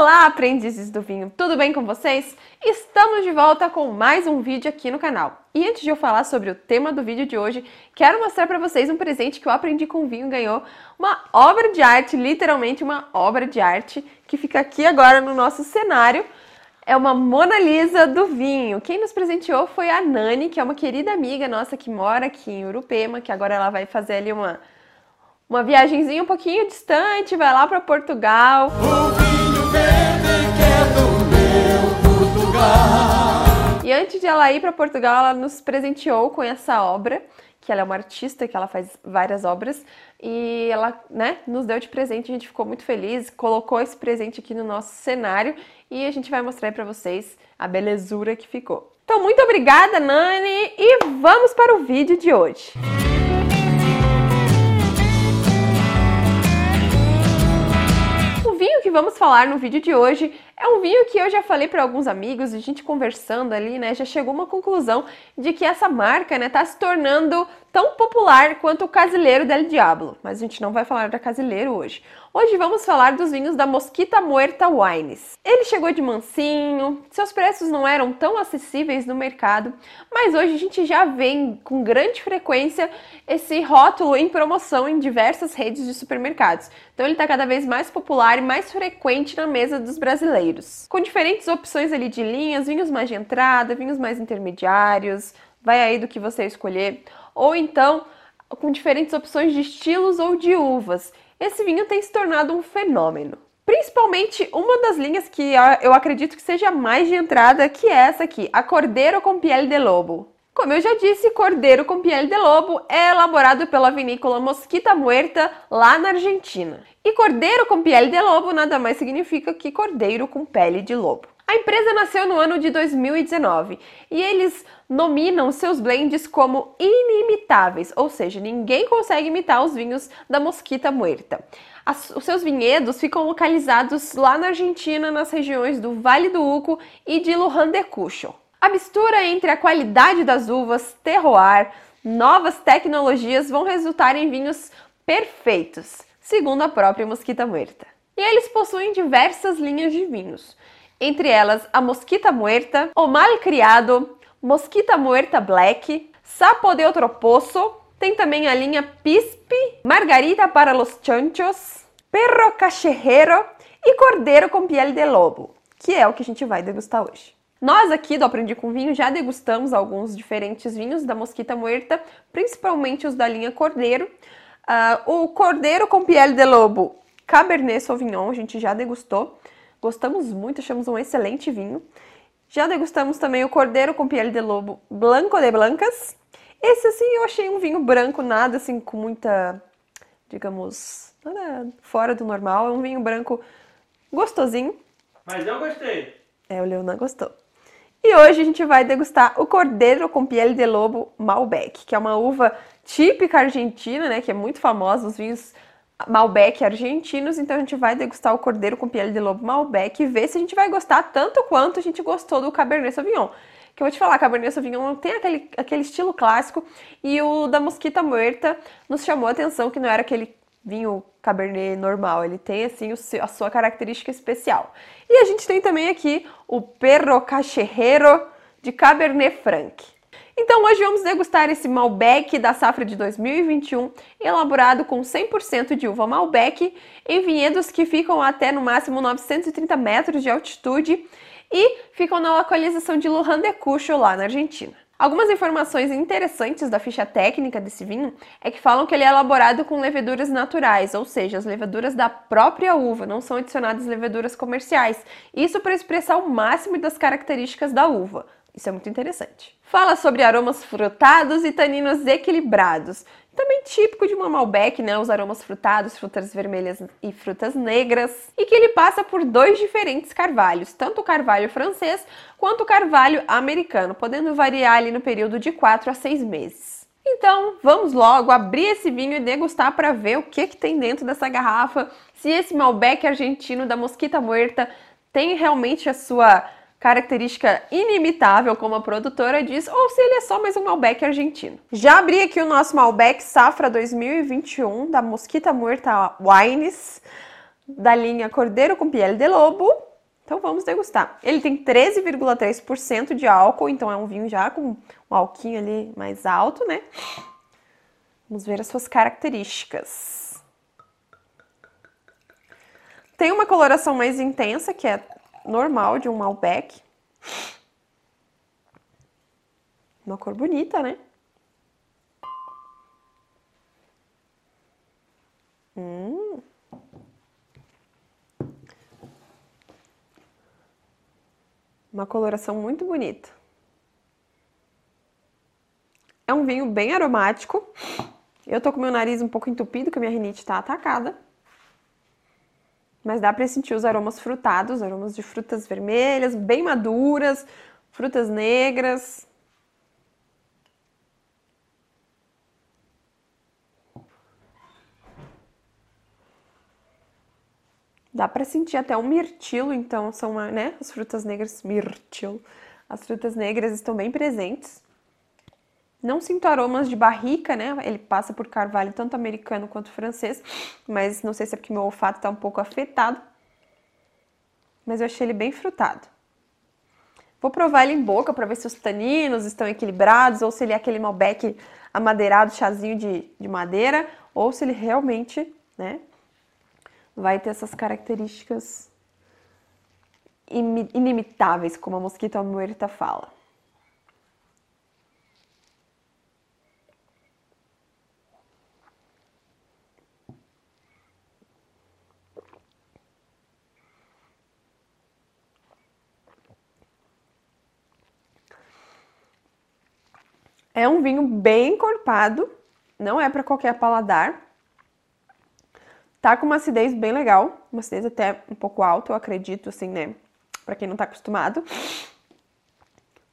Olá, aprendizes do vinho! Tudo bem com vocês? Estamos de volta com mais um vídeo aqui no canal. E antes de eu falar sobre o tema do vídeo de hoje, quero mostrar para vocês um presente que eu aprendi com vinho ganhou uma obra de arte, literalmente uma obra de arte, que fica aqui agora no nosso cenário. É uma Mona Lisa do vinho. Quem nos presenteou foi a Nani, que é uma querida amiga nossa que mora aqui em Urupema, que agora ela vai fazer ali uma uma viagemzinha um pouquinho distante, vai lá para Portugal. O E antes de ela ir para Portugal, ela nos presenteou com essa obra, que ela é uma artista, que ela faz várias obras, e ela, né, nos deu de presente, a gente ficou muito feliz, colocou esse presente aqui no nosso cenário e a gente vai mostrar para vocês a belezura que ficou. Então, muito obrigada, Nani, e vamos para o vídeo de hoje. Música que vamos falar no vídeo de hoje. É um vinho que eu já falei para alguns amigos, a gente conversando ali, né, já chegou uma conclusão de que essa marca, né, tá se tornando tão popular quanto o Casileiro del Diablo. Mas a gente não vai falar da Casileiro hoje. Hoje vamos falar dos vinhos da Mosquita Muerta Wines. Ele chegou de mansinho, seus preços não eram tão acessíveis no mercado, mas hoje a gente já vê com grande frequência esse rótulo em promoção em diversas redes de supermercados. Então ele está cada vez mais popular e mais frequente na mesa dos brasileiros. Com diferentes opções ali de linhas, vinhos mais de entrada, vinhos mais intermediários, vai aí do que você escolher, ou então com diferentes opções de estilos ou de uvas esse vinho tem se tornado um fenômeno. Principalmente uma das linhas que eu acredito que seja mais de entrada, que é essa aqui, a Cordeiro com Piel de Lobo. Como eu já disse, Cordeiro com Piel de Lobo é elaborado pela vinícola Mosquita Muerta, lá na Argentina. E Cordeiro com Piel de Lobo nada mais significa que cordeiro com pele de lobo. A empresa nasceu no ano de 2019 e eles nominam seus blends como inimitáveis, ou seja, ninguém consegue imitar os vinhos da Mosquita Muerta. As, os seus vinhedos ficam localizados lá na Argentina, nas regiões do Vale do Uco e de Luján de Cuyo. A mistura entre a qualidade das uvas, terroir, novas tecnologias vão resultar em vinhos perfeitos, segundo a própria Mosquita Muerta. E eles possuem diversas linhas de vinhos entre elas a Mosquita Muerta, o Mal Criado, Mosquita Muerta Black, Sapo de Outro Poço, tem também a linha Pispe, Margarita para los Chanchos, Perro Cachorrero e Cordeiro com Piel de Lobo, que é o que a gente vai degustar hoje. Nós aqui do Aprendi com Vinho já degustamos alguns diferentes vinhos da Mosquita Muerta, principalmente os da linha Cordeiro. Uh, o Cordeiro com Piel de Lobo Cabernet Sauvignon a gente já degustou. Gostamos muito, achamos um excelente vinho. Já degustamos também o Cordeiro com Piel de Lobo Blanco de Blancas. Esse, assim, eu achei um vinho branco, nada assim com muita, digamos, nada fora do normal. É um vinho branco gostosinho. Mas eu gostei. É, o Leonan gostou. E hoje a gente vai degustar o Cordeiro com Piel de Lobo Malbec, que é uma uva típica argentina, né, que é muito famosa, os vinhos Malbec argentinos, então a gente vai degustar o cordeiro com pele de lobo Malbec e ver se a gente vai gostar tanto quanto a gente gostou do Cabernet Sauvignon. Que eu vou te falar, Cabernet Sauvignon tem aquele, aquele estilo clássico e o da Mosquita Muerta nos chamou a atenção que não era aquele vinho Cabernet normal, ele tem assim a sua característica especial. E a gente tem também aqui o Perro Cachorrero de Cabernet Franc. Então hoje vamos degustar esse Malbec da safra de 2021, elaborado com 100% de uva Malbec, em vinhedos que ficam até no máximo 930 metros de altitude e ficam na localização de Luján de Cuyo, lá na Argentina. Algumas informações interessantes da ficha técnica desse vinho é que falam que ele é elaborado com leveduras naturais, ou seja, as leveduras da própria uva, não são adicionadas leveduras comerciais. Isso para expressar o máximo das características da uva. Isso é muito interessante. Fala sobre aromas frutados e taninos equilibrados. Também típico de uma Malbec, né? Os aromas frutados, frutas vermelhas e frutas negras. E que ele passa por dois diferentes carvalhos, tanto o carvalho francês quanto o carvalho americano, podendo variar ali no período de 4 a 6 meses. Então, vamos logo abrir esse vinho e degustar para ver o que, que tem dentro dessa garrafa, se esse Malbec argentino da Mosquita Muerta tem realmente a sua característica inimitável, como a produtora diz, ou se ele é só mais um Malbec argentino. Já abri aqui o nosso Malbec Safra 2021 da Mosquita Muerta Wines, da linha Cordeiro com Piel de Lobo. Então vamos degustar. Ele tem 13,3% de álcool, então é um vinho já com um alquinho ali mais alto, né? Vamos ver as suas características. Tem uma coloração mais intensa, que é normal de um Malbec. Uma cor bonita, né? Hum. Uma coloração muito bonita. É um vinho bem aromático. Eu tô com meu nariz um pouco entupido, que a minha rinite tá atacada. Mas dá para sentir os aromas frutados, aromas de frutas vermelhas, bem maduras, frutas negras. Dá para sentir até um mirtilo, então são, né, as frutas negras, mirtilo. As frutas negras estão bem presentes. Não sinto aromas de barrica, né? Ele passa por carvalho tanto americano quanto francês, mas não sei se é porque meu olfato está um pouco afetado. Mas eu achei ele bem frutado. Vou provar ele em boca para ver se os taninos estão equilibrados ou se ele é aquele Malbec amadeirado, chazinho de, de madeira, ou se ele realmente, né, vai ter essas características inimitáveis, como a Mosquito Muerta fala. É um vinho bem encorpado, não é para qualquer paladar. Tá com uma acidez bem legal, uma acidez até um pouco alta, eu acredito, assim, né? Para quem não tá acostumado.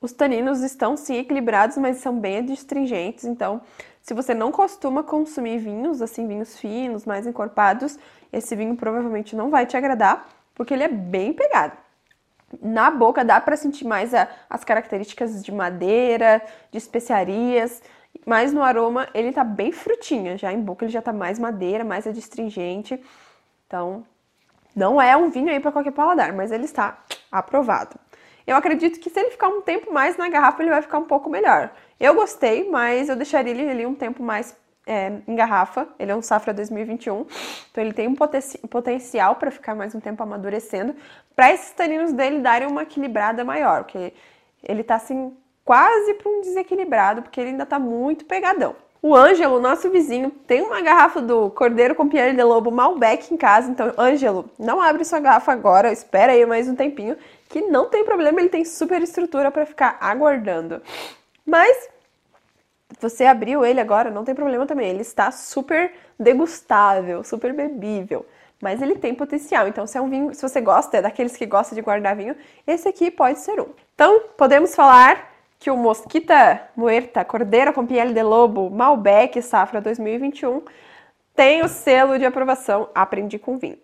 Os taninos estão sim equilibrados, mas são bem adstringentes, então se você não costuma consumir vinhos, assim, vinhos finos, mais encorpados, esse vinho provavelmente não vai te agradar, porque ele é bem pegado. Na boca dá para sentir mais a, as características de madeira, de especiarias, mas no aroma ele tá bem frutinha, já em boca ele já tá mais madeira, mais adstringente. Então, não é um vinho aí para qualquer paladar, mas ele está aprovado. Eu acredito que se ele ficar um tempo mais na garrafa, ele vai ficar um pouco melhor. Eu gostei, mas eu deixaria ele ali um tempo mais é, em garrafa, ele é um safra 2021, então ele tem um poten potencial para ficar mais um tempo amadurecendo, para esses taninos dele darem uma equilibrada maior, porque ele tá assim quase para um desequilibrado, porque ele ainda tá muito pegadão. O Ângelo, nosso vizinho, tem uma garrafa do Cordeiro com Pierre de Lobo Malbec em casa, então Ângelo, não abre sua garrafa agora, espera aí mais um tempinho, que não tem problema, ele tem super estrutura para ficar aguardando. Mas você abriu ele agora, não tem problema também. Ele está super degustável, super bebível. Mas ele tem potencial. Então, se é um vinho, se você gosta, é daqueles que gosta de guardar vinho, esse aqui pode ser um. Então, podemos falar que o Mosquita Muerta Cordeira com Piel de Lobo Malbec Safra 2021 tem o selo de aprovação Aprendi com Vinho.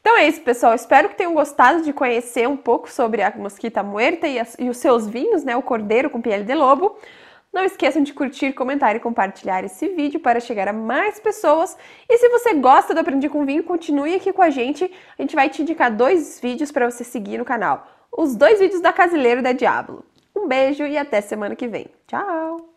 Então é isso, pessoal. Espero que tenham gostado de conhecer um pouco sobre a Mosquita Muerta e, as, e os seus vinhos, né? O Cordeiro com Piel de Lobo. Não esqueçam de curtir, comentar e compartilhar esse vídeo para chegar a mais pessoas. E se você gosta do Aprendi com Vinho, continue aqui com a gente. A gente vai te indicar dois vídeos para você seguir no canal. Os dois vídeos da Casileiro da Diablo. Um beijo e até semana que vem. Tchau!